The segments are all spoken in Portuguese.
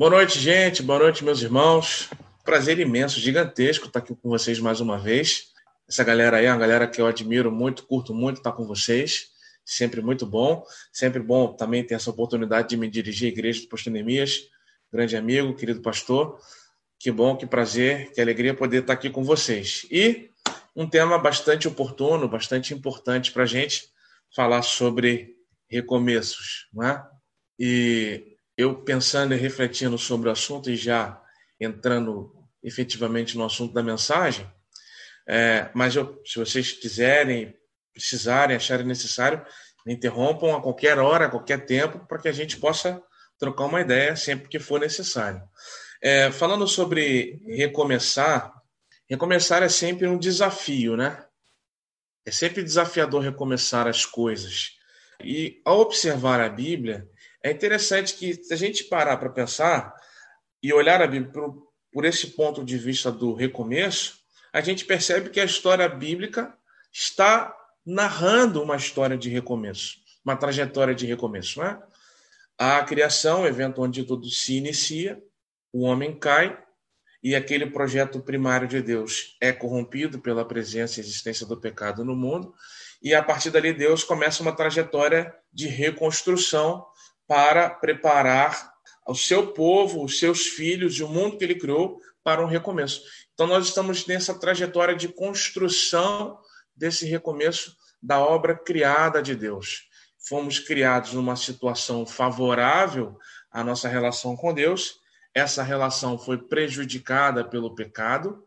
Boa noite, gente. Boa noite, meus irmãos. Prazer imenso, gigantesco estar aqui com vocês mais uma vez. Essa galera aí é uma galera que eu admiro muito, curto muito estar com vocês. Sempre muito bom. Sempre bom também ter essa oportunidade de me dirigir à igreja do Pastor Neemias. Grande amigo, querido pastor. Que bom, que prazer, que alegria poder estar aqui com vocês. E um tema bastante oportuno, bastante importante para a gente falar sobre recomeços, não é? E eu pensando e refletindo sobre o assunto e já entrando efetivamente no assunto da mensagem, é, mas eu, se vocês quiserem, precisarem, acharem necessário, me interrompam a qualquer hora, a qualquer tempo, para que a gente possa trocar uma ideia sempre que for necessário. É, falando sobre recomeçar, recomeçar é sempre um desafio, né? É sempre desafiador recomeçar as coisas. E ao observar a Bíblia, é interessante que, se a gente parar para pensar e olhar a Bíblia por, por esse ponto de vista do recomeço, a gente percebe que a história bíblica está narrando uma história de recomeço, uma trajetória de recomeço. Né? A criação, o evento onde tudo se inicia, o homem cai e aquele projeto primário de Deus é corrompido pela presença e existência do pecado no mundo, e a partir dali Deus começa uma trajetória de reconstrução para preparar o seu povo, os seus filhos e o mundo que ele criou para um recomeço. Então, nós estamos nessa trajetória de construção desse recomeço da obra criada de Deus. Fomos criados numa situação favorável à nossa relação com Deus, essa relação foi prejudicada pelo pecado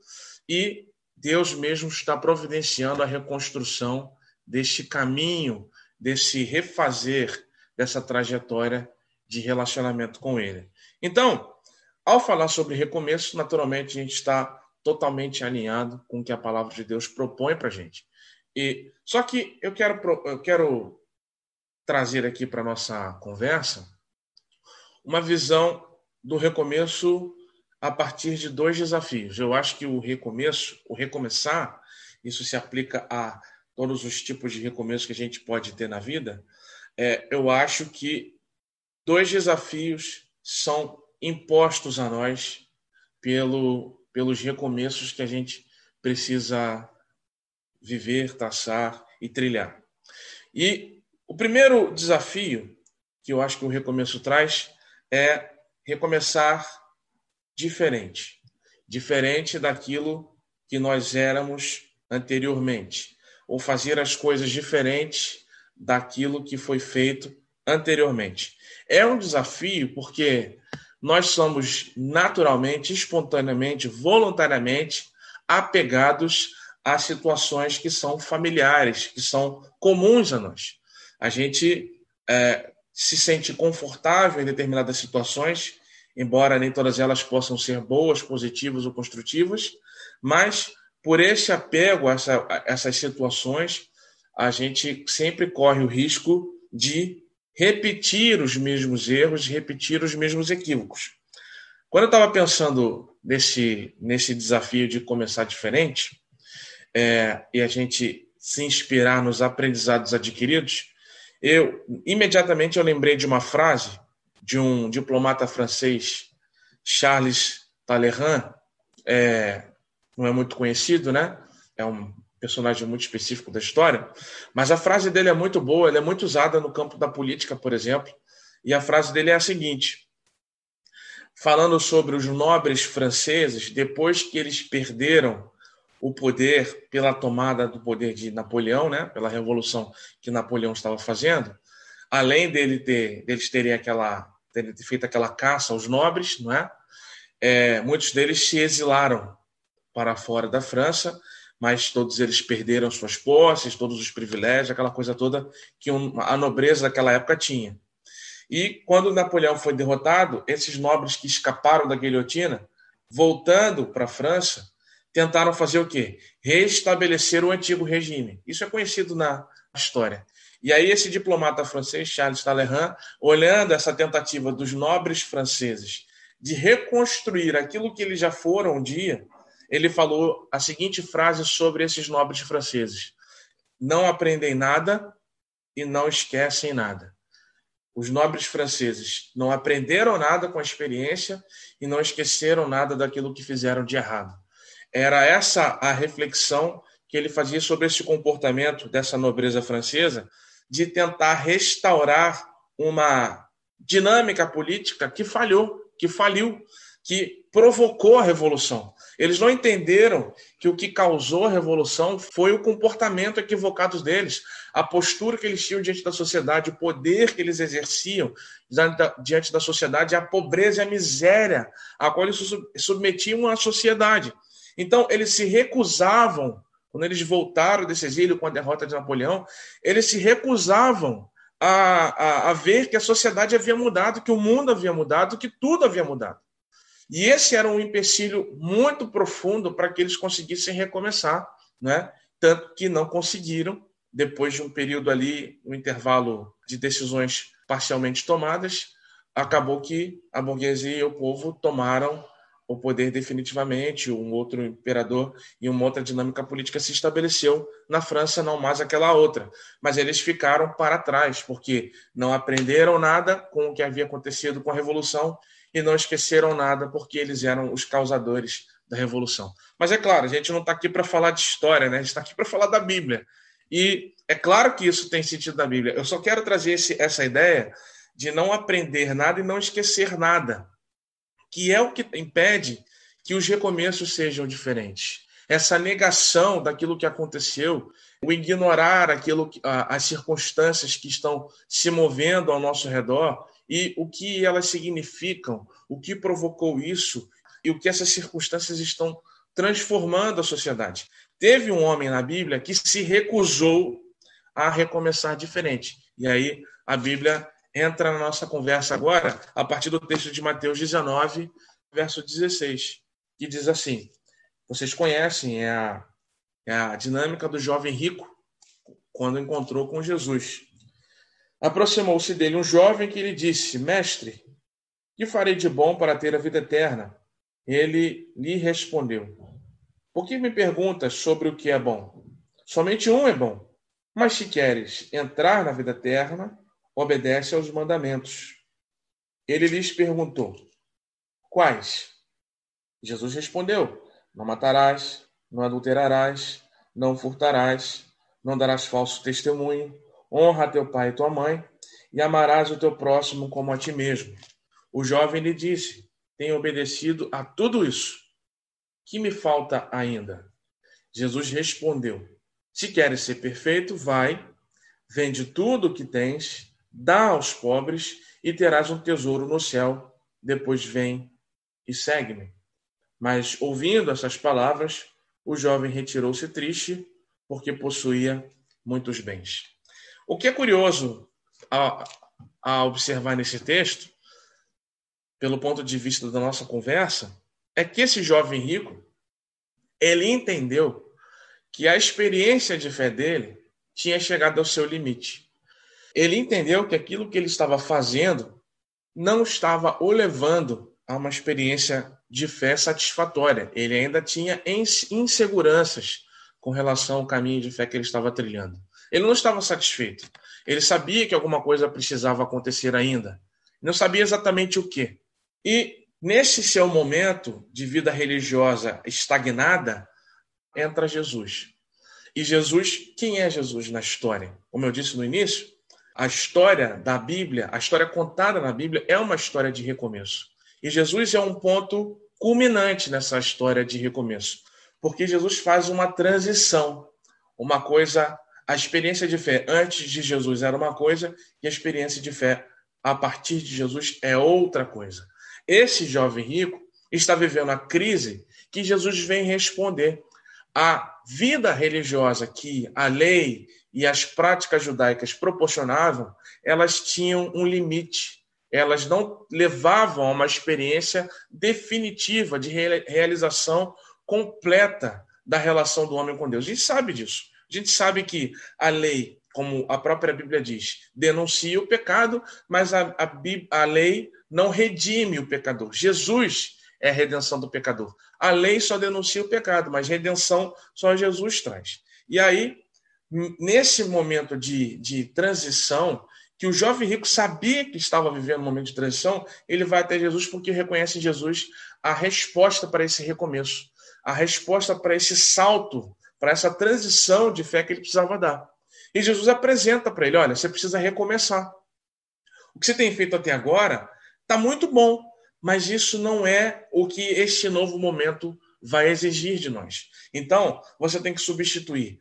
e Deus mesmo está providenciando a reconstrução deste caminho, desse refazer dessa trajetória de relacionamento com Ele. Então, ao falar sobre recomeço, naturalmente a gente está totalmente alinhado com o que a palavra de Deus propõe para a gente. E só que eu quero eu quero trazer aqui para nossa conversa uma visão do recomeço a partir de dois desafios. Eu acho que o recomeço, o recomeçar, isso se aplica a todos os tipos de recomeço que a gente pode ter na vida, é, eu acho que dois desafios são impostos a nós pelo, pelos recomeços que a gente precisa viver, traçar e trilhar. E o primeiro desafio que eu acho que o recomeço traz é recomeçar diferente, diferente daquilo que nós éramos anteriormente, ou fazer as coisas diferentes daquilo que foi feito anteriormente. É um desafio porque nós somos naturalmente, espontaneamente, voluntariamente apegados a situações que são familiares, que são comuns a nós. A gente é, se sente confortável em determinadas situações, embora nem todas elas possam ser boas, positivas ou construtivas, mas por esse apego a, essa, a essas situações, a gente sempre corre o risco de repetir os mesmos erros, repetir os mesmos equívocos. Quando eu estava pensando nesse, nesse desafio de começar diferente, é, e a gente se inspirar nos aprendizados adquiridos, eu imediatamente eu lembrei de uma frase de um diplomata francês, Charles Talleyrand, é, não é muito conhecido, né? É um personagem muito específico da história, mas a frase dele é muito boa, ela é muito usada no campo da política, por exemplo, e a frase dele é a seguinte: falando sobre os nobres franceses, depois que eles perderam o poder pela tomada do poder de Napoleão, né, pela revolução que Napoleão estava fazendo, além dele ter, deles terem aquela ter feito aquela caça aos nobres, não é? é muitos deles se exilaram para fora da França mas todos eles perderam suas posses, todos os privilégios, aquela coisa toda que a nobreza daquela época tinha. E quando Napoleão foi derrotado, esses nobres que escaparam da guilhotina, voltando para a França, tentaram fazer o quê? Restabelecer o antigo regime. Isso é conhecido na história. E aí esse diplomata francês, Charles Talleyrand, olhando essa tentativa dos nobres franceses de reconstruir aquilo que eles já foram um dia, ele falou a seguinte frase sobre esses nobres franceses: Não aprendem nada e não esquecem nada. Os nobres franceses não aprenderam nada com a experiência e não esqueceram nada daquilo que fizeram de errado. Era essa a reflexão que ele fazia sobre esse comportamento dessa nobreza francesa de tentar restaurar uma dinâmica política que falhou, que faliu, que provocou a revolução. Eles não entenderam que o que causou a revolução foi o comportamento equivocado deles, a postura que eles tinham diante da sociedade, o poder que eles exerciam diante da sociedade, a pobreza e a miséria a qual eles submetiam a sociedade. Então, eles se recusavam, quando eles voltaram desse exílio com a derrota de Napoleão, eles se recusavam a, a, a ver que a sociedade havia mudado, que o mundo havia mudado, que tudo havia mudado. E esse era um empecilho muito profundo para que eles conseguissem recomeçar, né? tanto que não conseguiram, depois de um período ali, um intervalo de decisões parcialmente tomadas, acabou que a burguesia e o povo tomaram o poder definitivamente, um outro imperador e uma outra dinâmica política se estabeleceu na França, não mais aquela outra. Mas eles ficaram para trás, porque não aprenderam nada com o que havia acontecido com a Revolução e não esqueceram nada porque eles eram os causadores da Revolução. Mas é claro, a gente não está aqui para falar de história, né? a gente está aqui para falar da Bíblia. E é claro que isso tem sentido da Bíblia. Eu só quero trazer esse, essa ideia de não aprender nada e não esquecer nada, que é o que impede que os recomeços sejam diferentes. Essa negação daquilo que aconteceu, o ignorar aquilo, as circunstâncias que estão se movendo ao nosso redor, e o que elas significam, o que provocou isso e o que essas circunstâncias estão transformando a sociedade. Teve um homem na Bíblia que se recusou a recomeçar diferente. E aí a Bíblia entra na nossa conversa agora, a partir do texto de Mateus 19, verso 16, que diz assim: Vocês conhecem é a, é a dinâmica do jovem rico quando encontrou com Jesus. Aproximou-se dele um jovem que lhe disse: Mestre, que farei de bom para ter a vida eterna? Ele lhe respondeu: Por que me perguntas sobre o que é bom? Somente um é bom. Mas se queres entrar na vida eterna, obedece aos mandamentos. Ele lhes perguntou: Quais? Jesus respondeu: Não matarás, não adulterarás, não furtarás, não darás falso testemunho honra teu pai e tua mãe, e amarás o teu próximo como a ti mesmo. O jovem lhe disse: Tenho obedecido a tudo isso. Que me falta ainda? Jesus respondeu: Se queres ser perfeito, vai, vende tudo o que tens, dá aos pobres e terás um tesouro no céu. Depois vem e segue-me. Mas, ouvindo essas palavras, o jovem retirou-se triste, porque possuía muitos bens. O que é curioso a, a observar nesse texto, pelo ponto de vista da nossa conversa, é que esse jovem rico, ele entendeu que a experiência de fé dele tinha chegado ao seu limite. Ele entendeu que aquilo que ele estava fazendo não estava o levando a uma experiência de fé satisfatória. Ele ainda tinha inseguranças com relação ao caminho de fé que ele estava trilhando. Ele não estava satisfeito. Ele sabia que alguma coisa precisava acontecer ainda. Não sabia exatamente o que. E nesse seu momento de vida religiosa estagnada, entra Jesus. E Jesus, quem é Jesus na história? Como eu disse no início, a história da Bíblia, a história contada na Bíblia é uma história de recomeço. E Jesus é um ponto culminante nessa história de recomeço, porque Jesus faz uma transição, uma coisa a experiência de fé antes de Jesus era uma coisa e a experiência de fé a partir de Jesus é outra coisa. Esse jovem rico está vivendo a crise que Jesus vem responder. A vida religiosa que a lei e as práticas judaicas proporcionavam, elas tinham um limite. Elas não levavam a uma experiência definitiva de realização completa da relação do homem com Deus. A gente sabe disso. A gente sabe que a lei, como a própria Bíblia diz, denuncia o pecado, mas a, a, a lei não redime o pecador. Jesus é a redenção do pecador. A lei só denuncia o pecado, mas redenção só Jesus traz. E aí, nesse momento de, de transição, que o jovem rico sabia que estava vivendo um momento de transição, ele vai até Jesus porque reconhece em Jesus a resposta para esse recomeço, a resposta para esse salto, para essa transição de fé que ele precisava dar. E Jesus apresenta para ele: olha, você precisa recomeçar. O que você tem feito até agora está muito bom, mas isso não é o que este novo momento vai exigir de nós. Então, você tem que substituir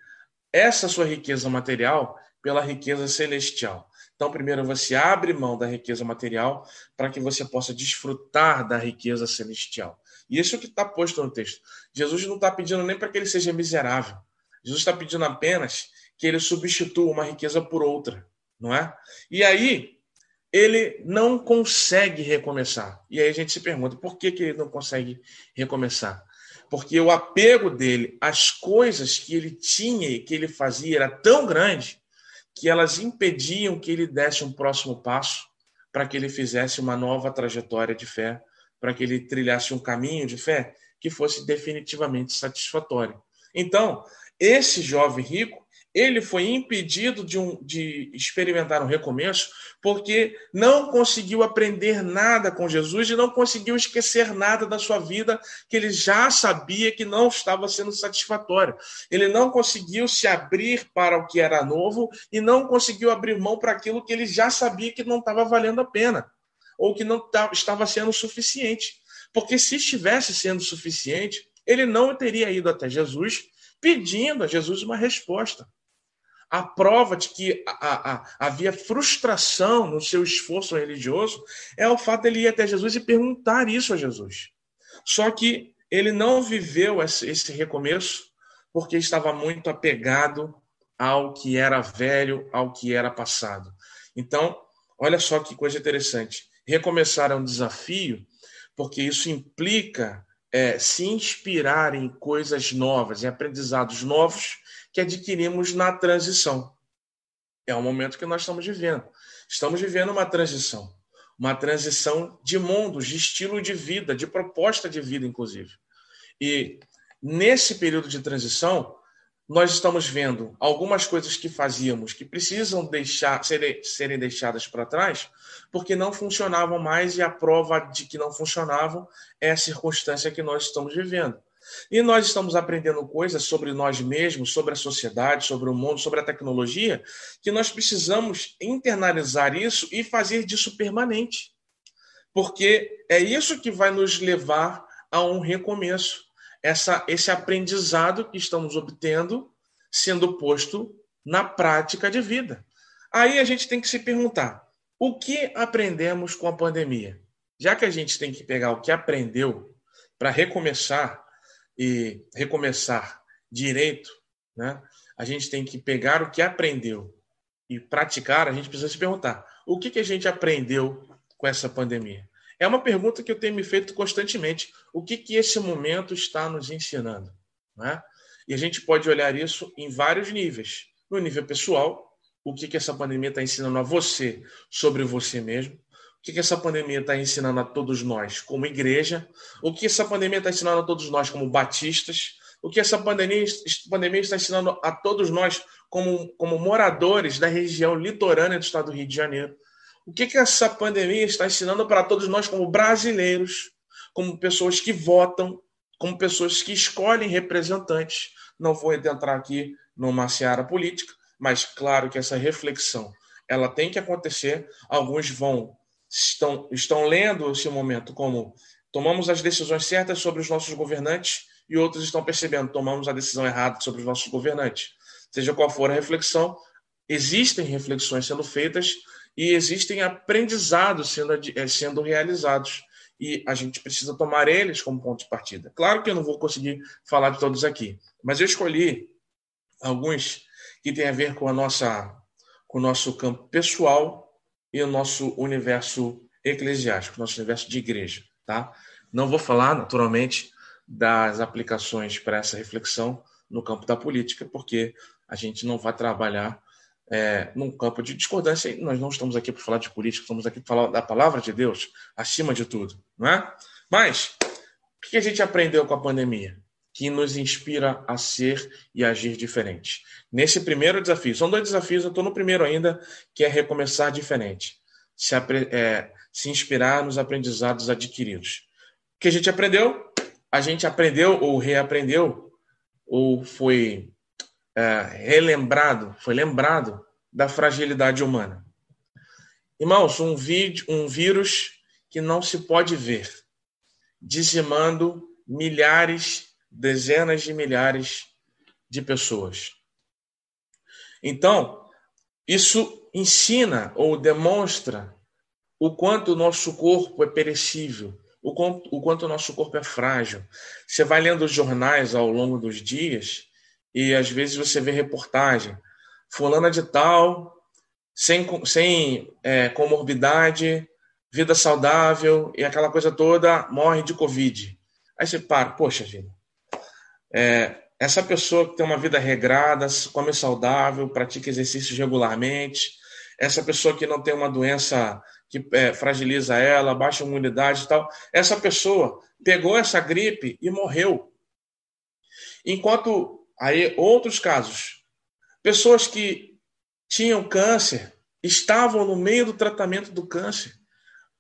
essa sua riqueza material pela riqueza celestial. Então, primeiro você abre mão da riqueza material para que você possa desfrutar da riqueza celestial. E isso é o que está posto no texto. Jesus não está pedindo nem para que ele seja miserável. Jesus está pedindo apenas que ele substitua uma riqueza por outra, não é? E aí ele não consegue recomeçar. E aí a gente se pergunta por que, que ele não consegue recomeçar? Porque o apego dele às coisas que ele tinha e que ele fazia era tão grande que elas impediam que ele desse um próximo passo para que ele fizesse uma nova trajetória de fé, para que ele trilhasse um caminho de fé que fosse definitivamente satisfatório. Então, esse jovem rico, ele foi impedido de, um, de experimentar um recomeço porque não conseguiu aprender nada com Jesus e não conseguiu esquecer nada da sua vida que ele já sabia que não estava sendo satisfatório. Ele não conseguiu se abrir para o que era novo e não conseguiu abrir mão para aquilo que ele já sabia que não estava valendo a pena ou que não estava sendo suficiente. Porque se estivesse sendo suficiente, ele não teria ido até Jesus pedindo a Jesus uma resposta a prova de que a, a, havia frustração no seu esforço religioso é o fato de ele ir até Jesus e perguntar isso a Jesus. Só que ele não viveu esse, esse recomeço porque estava muito apegado ao que era velho, ao que era passado. Então, olha só que coisa interessante. Recomeçar é um desafio, porque isso implica é, se inspirar em coisas novas, em aprendizados novos que adquirimos na transição. É o momento que nós estamos vivendo. Estamos vivendo uma transição, uma transição de mundos, de estilo de vida, de proposta de vida, inclusive. E nesse período de transição, nós estamos vendo algumas coisas que fazíamos que precisam deixar serem, serem deixadas para trás porque não funcionavam mais e a prova de que não funcionavam é a circunstância que nós estamos vivendo. E nós estamos aprendendo coisas sobre nós mesmos, sobre a sociedade, sobre o mundo, sobre a tecnologia, que nós precisamos internalizar isso e fazer disso permanente. Porque é isso que vai nos levar a um recomeço. Essa, esse aprendizado que estamos obtendo sendo posto na prática de vida. Aí a gente tem que se perguntar: o que aprendemos com a pandemia? Já que a gente tem que pegar o que aprendeu para recomeçar e recomeçar direito, né, a gente tem que pegar o que aprendeu e praticar, a gente precisa se perguntar: o que, que a gente aprendeu com essa pandemia? É uma pergunta que eu tenho me feito constantemente. O que, que esse momento está nos ensinando? Né? E a gente pode olhar isso em vários níveis. No nível pessoal, o que, que essa pandemia está ensinando a você sobre você mesmo? O que, que essa pandemia está ensinando a todos nós como igreja? O que essa pandemia está ensinando a todos nós como batistas? O que essa pandemia, pandemia está ensinando a todos nós como, como moradores da região litorânea do estado do Rio de Janeiro? O que, que essa pandemia está ensinando para todos nós como brasileiros, como pessoas que votam, como pessoas que escolhem representantes? Não vou entrar aqui numa seara política, mas claro que essa reflexão ela tem que acontecer. Alguns vão estão, estão lendo esse momento como tomamos as decisões certas sobre os nossos governantes e outros estão percebendo tomamos a decisão errada sobre os nossos governantes. Seja qual for a reflexão, existem reflexões sendo feitas e existem aprendizados sendo, eh, sendo realizados. E a gente precisa tomar eles como ponto de partida. Claro que eu não vou conseguir falar de todos aqui, mas eu escolhi alguns que têm a ver com a nossa com o nosso campo pessoal e o nosso universo eclesiástico, nosso universo de igreja, tá? Não vou falar, naturalmente, das aplicações para essa reflexão no campo da política, porque a gente não vai trabalhar é, num campo de discordância. Nós não estamos aqui para falar de política, estamos aqui para falar da palavra de Deus, acima de tudo, não é? Mas, o que a gente aprendeu com a pandemia? que nos inspira a ser e agir diferente. Nesse primeiro desafio, são dois desafios, eu estou no primeiro ainda, que é recomeçar diferente, se, é, se inspirar nos aprendizados adquiridos. O que a gente aprendeu? A gente aprendeu ou reaprendeu, ou foi é, relembrado, foi lembrado da fragilidade humana. Irmãos, um, vídeo, um vírus que não se pode ver, dizimando milhares dezenas de milhares de pessoas. Então, isso ensina ou demonstra o quanto o nosso corpo é perecível, o quanto, o quanto o nosso corpo é frágil. Você vai lendo os jornais ao longo dos dias e às vezes você vê reportagem. Fulana de tal, sem, sem é, comorbidade, vida saudável e aquela coisa toda, morre de Covid. Aí você para, poxa vida, é, essa pessoa que tem uma vida regrada, come saudável, pratica exercícios regularmente, essa pessoa que não tem uma doença que é, fragiliza ela, baixa imunidade e tal, essa pessoa pegou essa gripe e morreu. Enquanto aí outros casos, pessoas que tinham câncer estavam no meio do tratamento do câncer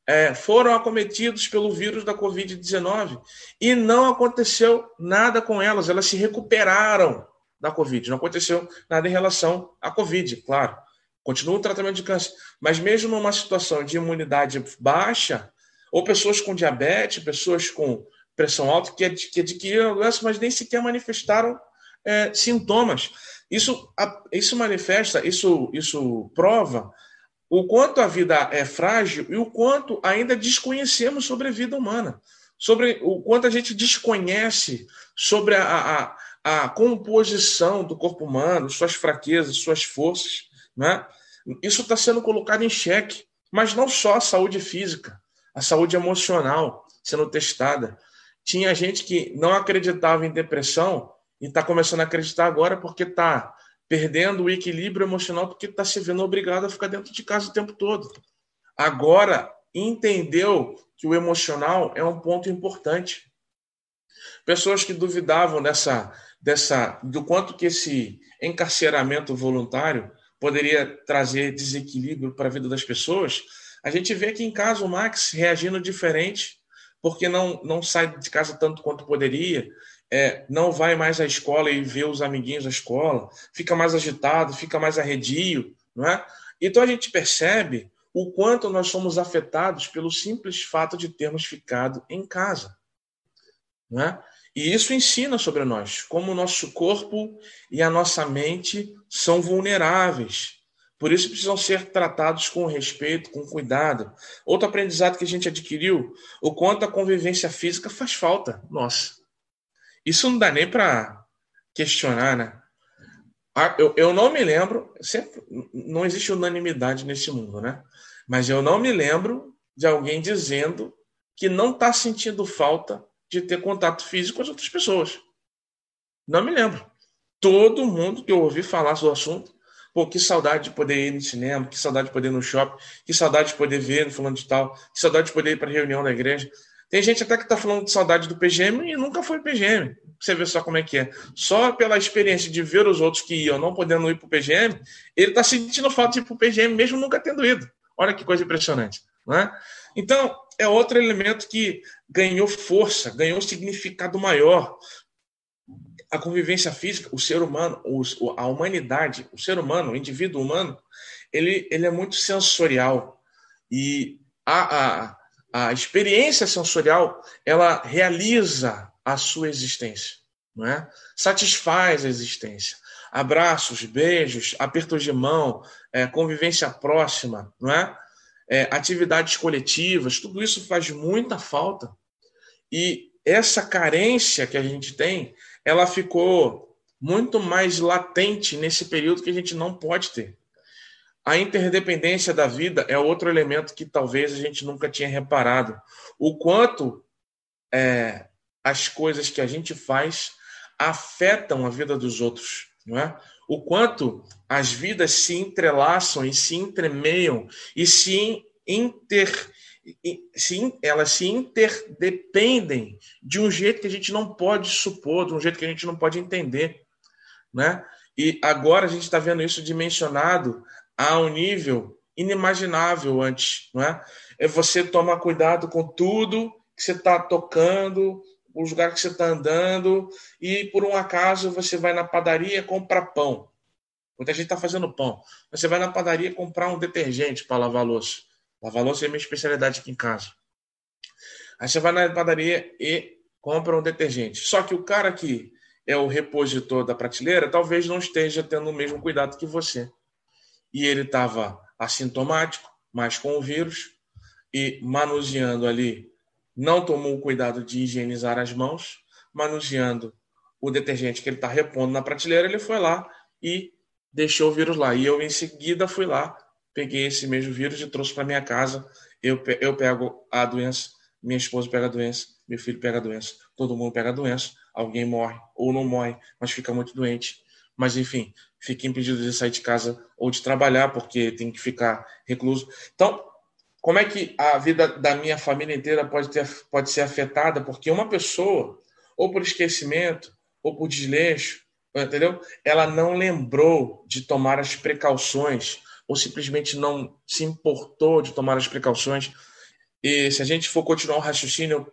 é, foram acometidos pelo vírus da Covid-19 e não aconteceu nada com elas, elas se recuperaram da Covid. Não aconteceu nada em relação à Covid, claro. Continua o tratamento de câncer. Mas mesmo numa situação de imunidade baixa, ou pessoas com diabetes, pessoas com pressão alta, que, que adquiriram a doença, mas nem sequer manifestaram é, sintomas. Isso, isso manifesta, isso, isso prova o quanto a vida é frágil e o quanto ainda desconhecemos sobre a vida humana, sobre o quanto a gente desconhece sobre a, a, a composição do corpo humano, suas fraquezas, suas forças. Né? Isso está sendo colocado em xeque, mas não só a saúde física, a saúde emocional sendo testada. Tinha gente que não acreditava em depressão e está começando a acreditar agora porque está perdendo o equilíbrio emocional porque está se vendo obrigado a ficar dentro de casa o tempo todo. Agora, entendeu que o emocional é um ponto importante. Pessoas que duvidavam dessa, dessa, do quanto que esse encarceramento voluntário poderia trazer desequilíbrio para a vida das pessoas, a gente vê que em casa o Max reagindo diferente, porque não, não sai de casa tanto quanto poderia, é, não vai mais à escola e vê os amiguinhos da escola, fica mais agitado, fica mais arredio, não é? Então a gente percebe o quanto nós somos afetados pelo simples fato de termos ficado em casa, não é? E isso ensina sobre nós como o nosso corpo e a nossa mente são vulneráveis. Por isso precisam ser tratados com respeito, com cuidado. Outro aprendizado que a gente adquiriu, o quanto a convivência física faz falta. Nossa, isso não dá nem para questionar, né? Ah, eu, eu não me lembro, sempre, não existe unanimidade nesse mundo, né? Mas eu não me lembro de alguém dizendo que não está sentindo falta de ter contato físico com as outras pessoas. Não me lembro. Todo mundo que eu ouvi falar sobre o assunto, pô, que saudade de poder ir no cinema, que saudade de poder ir no shopping, que saudade de poder ver no fulano de tal, que saudade de poder ir para reunião da igreja. Tem gente até que está falando de saudade do PGM e nunca foi PGM. Você vê só como é que é. Só pela experiência de ver os outros que iam não podendo ir para o PGM, ele está sentindo falta de ir para o PGM, mesmo nunca tendo ido. Olha que coisa impressionante. Não é? Então, é outro elemento que ganhou força, ganhou significado maior. A convivência física, o ser humano, a humanidade, o ser humano, o indivíduo humano, ele, ele é muito sensorial. E a, a a experiência sensorial ela realiza a sua existência, não é? Satisfaz a existência. Abraços, beijos, apertos de mão, é, convivência próxima, não é? é? Atividades coletivas, tudo isso faz muita falta. E essa carência que a gente tem, ela ficou muito mais latente nesse período que a gente não pode ter. A interdependência da vida é outro elemento que talvez a gente nunca tinha reparado. O quanto é, as coisas que a gente faz afetam a vida dos outros, não é? O quanto as vidas se entrelaçam e se entremeiam e se inter, sim, elas se interdependem de um jeito que a gente não pode supor, de um jeito que a gente não pode entender, né? E agora a gente está vendo isso dimensionado a um nível inimaginável antes, não é? É você tomar cuidado com tudo que você está tocando, os lugares que você está andando, e por um acaso você vai na padaria comprar pão. Muita gente está fazendo pão. Você vai na padaria comprar um detergente para lavar louça. Lavar louça é minha especialidade aqui em casa. Aí você vai na padaria e compra um detergente. Só que o cara que é o repositor da prateleira talvez não esteja tendo o mesmo cuidado que você. E ele estava assintomático, mas com o vírus, e manuseando ali, não tomou o cuidado de higienizar as mãos, manuseando o detergente que ele está repondo na prateleira, ele foi lá e deixou o vírus lá. E eu, em seguida, fui lá, peguei esse mesmo vírus e trouxe para minha casa. Eu, eu pego a doença, minha esposa pega a doença, meu filho pega a doença, todo mundo pega a doença. Alguém morre ou não morre, mas fica muito doente. Mas, enfim, fica impedido de sair de casa ou de trabalhar, porque tem que ficar recluso. Então, como é que a vida da minha família inteira pode, ter, pode ser afetada? Porque uma pessoa, ou por esquecimento, ou por desleixo, entendeu? Ela não lembrou de tomar as precauções, ou simplesmente não se importou de tomar as precauções. E se a gente for continuar o raciocínio, eu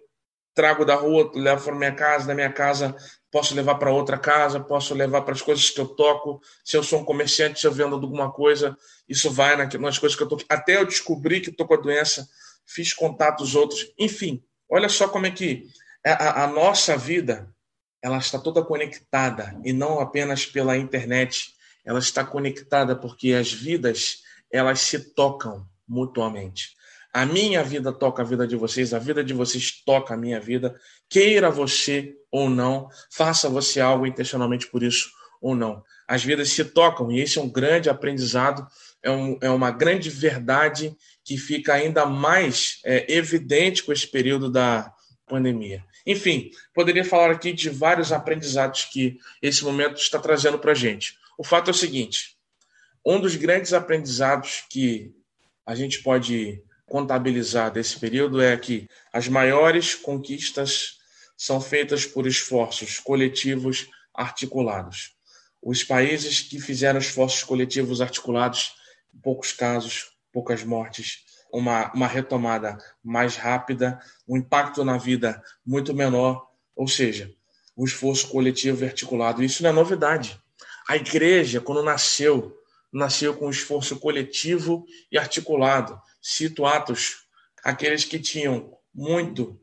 trago da rua, levo para minha casa, da minha casa posso levar para outra casa, posso levar para as coisas que eu toco. Se eu sou um comerciante, se eu vendo alguma coisa, isso vai nas coisas que eu toco. Até eu descobrir que estou com a doença, fiz contatos outros. Enfim, olha só como é que a, a nossa vida ela está toda conectada e não apenas pela internet. Ela está conectada porque as vidas elas se tocam mutuamente. A minha vida toca a vida de vocês, a vida de vocês toca a minha vida, queira você ou não, faça você algo intencionalmente por isso ou não. As vidas se tocam e esse é um grande aprendizado, é, um, é uma grande verdade que fica ainda mais é, evidente com esse período da pandemia. Enfim, poderia falar aqui de vários aprendizados que esse momento está trazendo para a gente. O fato é o seguinte: um dos grandes aprendizados que a gente pode contabilizar desse período é que as maiores conquistas são feitas por esforços coletivos articulados. Os países que fizeram esforços coletivos articulados, poucos casos, poucas mortes, uma, uma retomada mais rápida, um impacto na vida muito menor, ou seja, o esforço coletivo e articulado. Isso não é novidade. A igreja, quando nasceu, nasceu com um esforço coletivo e articulado. Cito Atos, aqueles que tinham muito,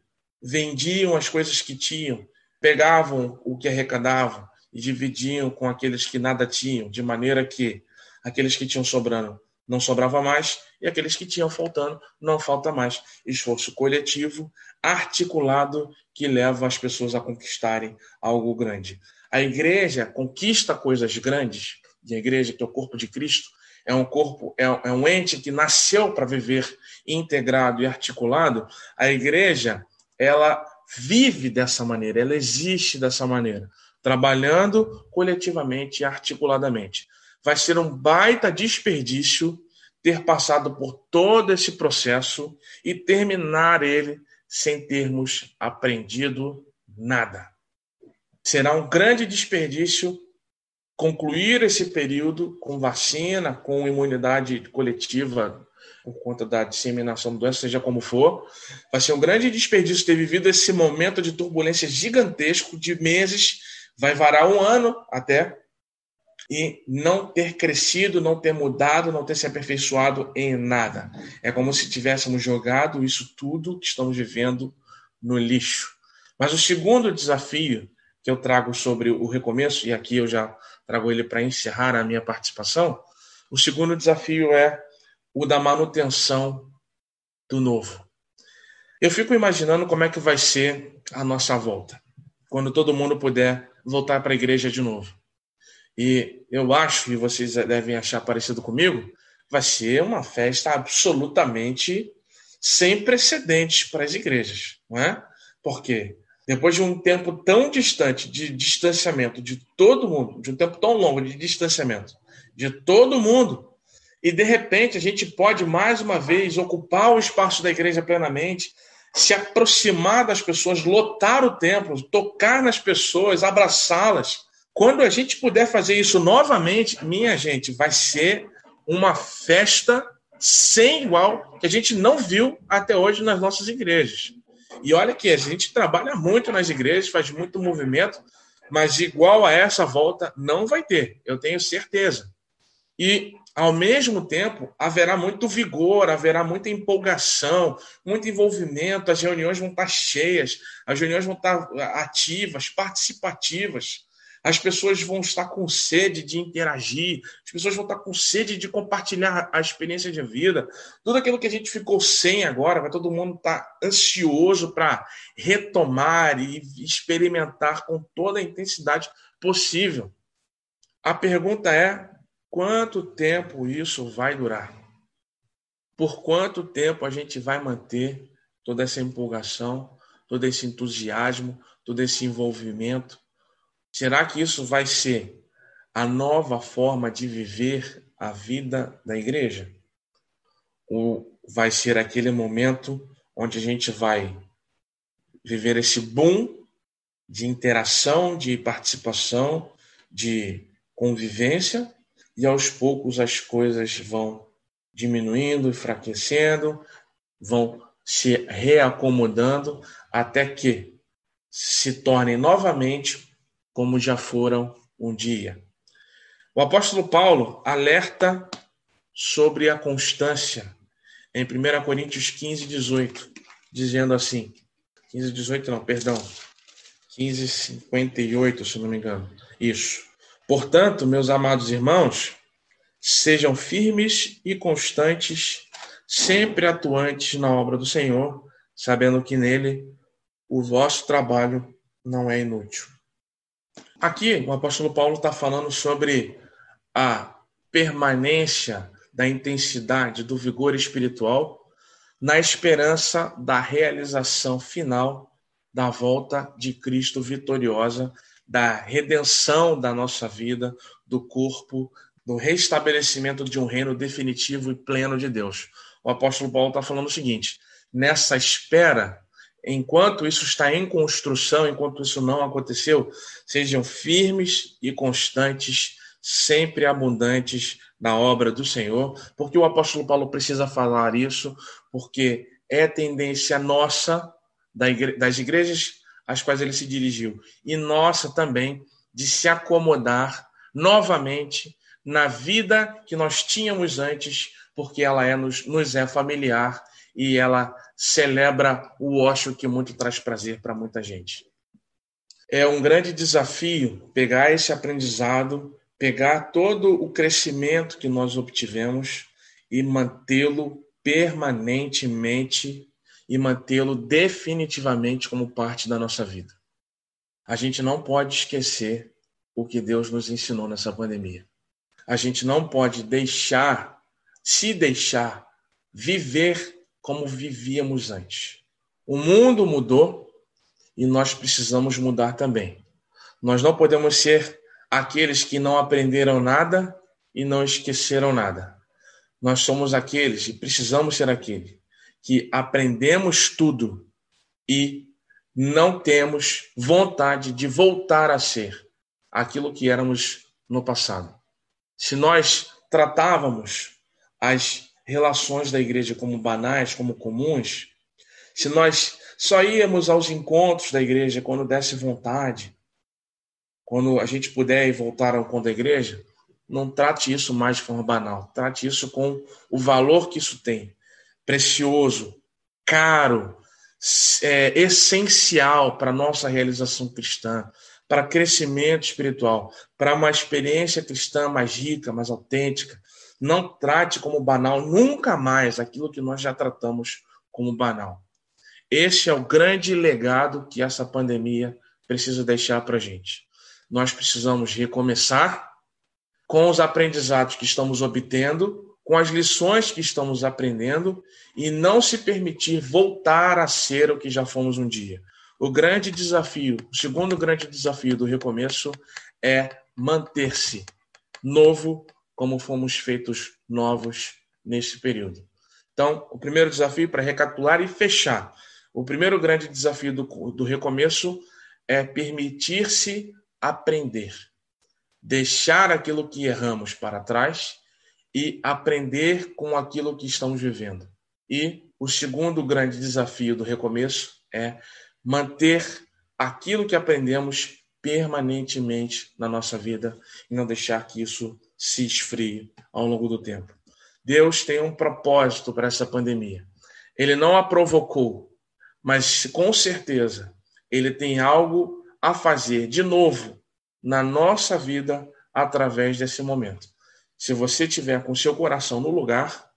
vendiam as coisas que tinham, pegavam o que arrecadavam e dividiam com aqueles que nada tinham, de maneira que aqueles que tinham sobrando não sobrava mais e aqueles que tinham faltando não falta mais. Esforço coletivo, articulado, que leva as pessoas a conquistarem algo grande. A igreja conquista coisas grandes, e a igreja, que é o corpo de Cristo, é um corpo, é, é um ente que nasceu para viver integrado e articulado, a igreja, ela vive dessa maneira, ela existe dessa maneira, trabalhando coletivamente e articuladamente. Vai ser um baita desperdício ter passado por todo esse processo e terminar ele sem termos aprendido nada. Será um grande desperdício concluir esse período com vacina, com imunidade coletiva por conta da disseminação da doença, seja como for, vai ser um grande desperdício ter vivido esse momento de turbulência gigantesco de meses, vai varar um ano até, e não ter crescido, não ter mudado, não ter se aperfeiçoado em nada. É como se tivéssemos jogado isso tudo que estamos vivendo no lixo. Mas o segundo desafio que eu trago sobre o recomeço, e aqui eu já trago ele para encerrar a minha participação. O segundo desafio é o da manutenção do novo. Eu fico imaginando como é que vai ser a nossa volta, quando todo mundo puder voltar para a igreja de novo. E eu acho, e vocês devem achar parecido comigo, vai ser uma festa absolutamente sem precedentes para as igrejas, não é? Por quê? depois de um tempo tão distante de distanciamento de todo mundo, de um tempo tão longo de distanciamento de todo mundo, E de repente a gente pode mais uma vez ocupar o espaço da igreja plenamente, se aproximar das pessoas, lotar o templo, tocar nas pessoas, abraçá-las. Quando a gente puder fazer isso novamente, minha gente, vai ser uma festa sem igual que a gente não viu até hoje nas nossas igrejas. E olha que a gente trabalha muito nas igrejas, faz muito movimento, mas igual a essa volta não vai ter, eu tenho certeza. E ao mesmo tempo, haverá muito vigor, haverá muita empolgação, muito envolvimento, as reuniões vão estar cheias, as reuniões vão estar ativas, participativas. As pessoas vão estar com sede de interagir, as pessoas vão estar com sede de compartilhar a experiência de vida. Tudo aquilo que a gente ficou sem agora, vai todo mundo estar ansioso para retomar e experimentar com toda a intensidade possível. A pergunta é: quanto tempo isso vai durar? Por quanto tempo a gente vai manter toda essa empolgação, todo esse entusiasmo, todo esse envolvimento? Será que isso vai ser a nova forma de viver a vida da igreja? Ou vai ser aquele momento onde a gente vai viver esse boom de interação, de participação, de convivência, e aos poucos as coisas vão diminuindo, enfraquecendo, vão se reacomodando até que se tornem novamente como já foram um dia. O apóstolo Paulo alerta sobre a constância em 1 Coríntios 15, 18, dizendo assim: 15, 18, não, perdão, 15, 58, se não me engano. Isso. Portanto, meus amados irmãos, sejam firmes e constantes, sempre atuantes na obra do Senhor, sabendo que nele o vosso trabalho não é inútil. Aqui, o apóstolo Paulo está falando sobre a permanência da intensidade do vigor espiritual na esperança da realização final da volta de Cristo vitoriosa, da redenção da nossa vida, do corpo, do restabelecimento de um reino definitivo e pleno de Deus. O apóstolo Paulo está falando o seguinte: nessa espera enquanto isso está em construção, enquanto isso não aconteceu, sejam firmes e constantes, sempre abundantes na obra do Senhor, porque o apóstolo Paulo precisa falar isso, porque é tendência nossa, das igrejas às quais ele se dirigiu, e nossa também, de se acomodar novamente na vida que nós tínhamos antes, porque ela é, nos, nos é familiar e ela celebra o ócio que muito traz prazer para muita gente. É um grande desafio pegar esse aprendizado, pegar todo o crescimento que nós obtivemos e mantê-lo permanentemente e mantê-lo definitivamente como parte da nossa vida. A gente não pode esquecer o que Deus nos ensinou nessa pandemia. A gente não pode deixar, se deixar viver como vivíamos antes. O mundo mudou e nós precisamos mudar também. Nós não podemos ser aqueles que não aprenderam nada e não esqueceram nada. Nós somos aqueles e precisamos ser aqueles que aprendemos tudo e não temos vontade de voltar a ser aquilo que éramos no passado. Se nós tratávamos as relações da igreja como banais, como comuns, se nós só íamos aos encontros da igreja quando desse vontade, quando a gente puder voltar ao encontro da igreja, não trate isso mais de forma banal. Trate isso com o valor que isso tem. Precioso, caro, é, essencial para a nossa realização cristã, para crescimento espiritual, para uma experiência cristã mais rica, mais autêntica, não trate como banal nunca mais aquilo que nós já tratamos como banal. Este é o grande legado que essa pandemia precisa deixar para a gente. Nós precisamos recomeçar com os aprendizados que estamos obtendo, com as lições que estamos aprendendo e não se permitir voltar a ser o que já fomos um dia. O grande desafio, o segundo grande desafio do recomeço é manter-se novo como fomos feitos novos neste período. Então, o primeiro desafio para recapitular e fechar. O primeiro grande desafio do, do recomeço é permitir-se aprender, deixar aquilo que erramos para trás e aprender com aquilo que estamos vivendo. E o segundo grande desafio do recomeço é manter aquilo que aprendemos permanentemente na nossa vida e não deixar que isso se esfrie ao longo do tempo. Deus tem um propósito para essa pandemia. Ele não a provocou, mas com certeza ele tem algo a fazer de novo na nossa vida através desse momento. Se você tiver com seu coração no lugar,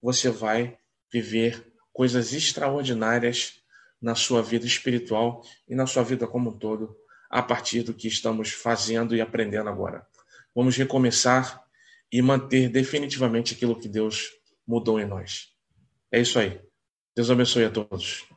você vai viver coisas extraordinárias na sua vida espiritual e na sua vida como um todo, a partir do que estamos fazendo e aprendendo agora. Vamos recomeçar e manter definitivamente aquilo que Deus mudou em nós. É isso aí. Deus abençoe a todos.